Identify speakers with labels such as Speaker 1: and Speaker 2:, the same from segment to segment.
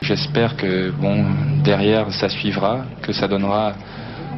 Speaker 1: J'espère que bon derrière ça suivra, que ça donnera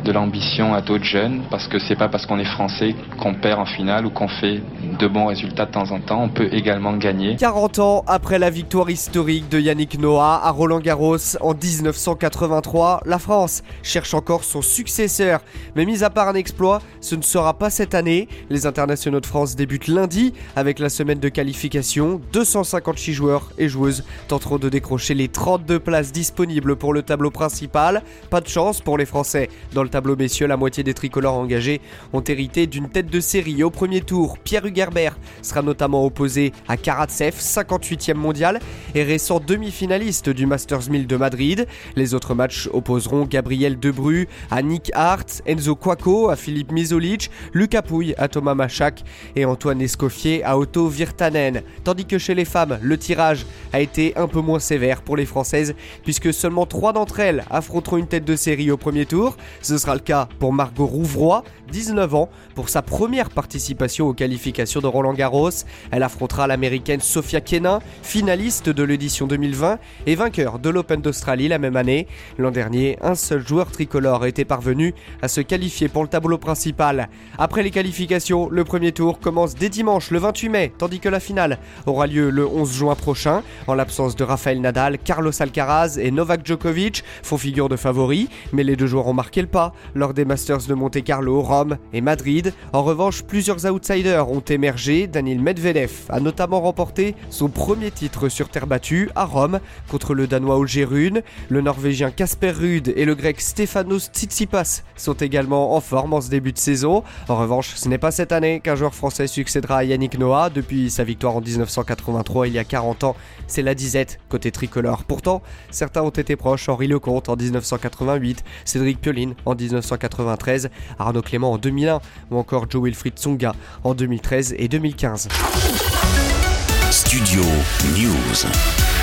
Speaker 1: de l'ambition à d'autres jeunes, parce que c'est pas parce qu'on est français qu'on perd en finale ou qu'on fait de bons résultats de temps en temps. On peut également gagner.
Speaker 2: 40 ans après la victoire historique de Yannick Noah à Roland Garros en 1983, la France cherche encore son successeur. Mais mis à part un exploit, ce ne sera pas cette année. Les internationaux de France débutent lundi avec la semaine de qualification. 256 joueurs et joueuses tenteront de décrocher les 32 places disponibles pour le tableau principal. Pas de chance pour les Français dans le tableau messieurs, la moitié des tricolores engagés ont hérité d'une tête de série. Au premier tour, Pierre Hugerbert sera notamment opposé à Karatsev, 58e mondial et récent demi-finaliste du Masters 1000 de Madrid. Les autres matchs opposeront Gabriel Debru à Nick Hart, Enzo Quaco à Philippe Misolic, Lucas Pouille à Thomas Machak et Antoine Escoffier à Otto Virtanen. Tandis que chez les femmes, le tirage a été un peu moins sévère pour les Françaises puisque seulement trois d'entre elles affronteront une tête de série au premier tour. Sera le cas pour Margot Rouvroy, 19 ans, pour sa première participation aux qualifications de Roland Garros. Elle affrontera l'américaine Sophia Kenin, finaliste de l'édition 2020 et vainqueur de l'Open d'Australie la même année. L'an dernier, un seul joueur tricolore était parvenu à se qualifier pour le tableau principal. Après les qualifications, le premier tour commence dès dimanche le 28 mai, tandis que la finale aura lieu le 11 juin prochain. En l'absence de Rafael Nadal, Carlos Alcaraz et Novak Djokovic font figure de favoris, mais les deux joueurs ont marqué le pas lors des Masters de Monte Carlo, Rome et Madrid. En revanche, plusieurs outsiders ont émergé. Daniel Medvedev a notamment remporté son premier titre sur terre battue à Rome contre le Danois Olger Rune. Le Norvégien Casper Ruud et le Grec Stefanos Tsitsipas sont également en forme en ce début de saison. En revanche, ce n'est pas cette année qu'un joueur français succédera à Yannick Noah. Depuis sa victoire en 1983 il y a 40 ans, c'est la disette côté tricolore. Pourtant, certains ont été proches. Henri Lecomte en 1988, Cédric Pioline en 1993, Arnaud Clément en 2001 ou encore Joe Wilfried Tsonga en 2013 et 2015.
Speaker 3: Studio News.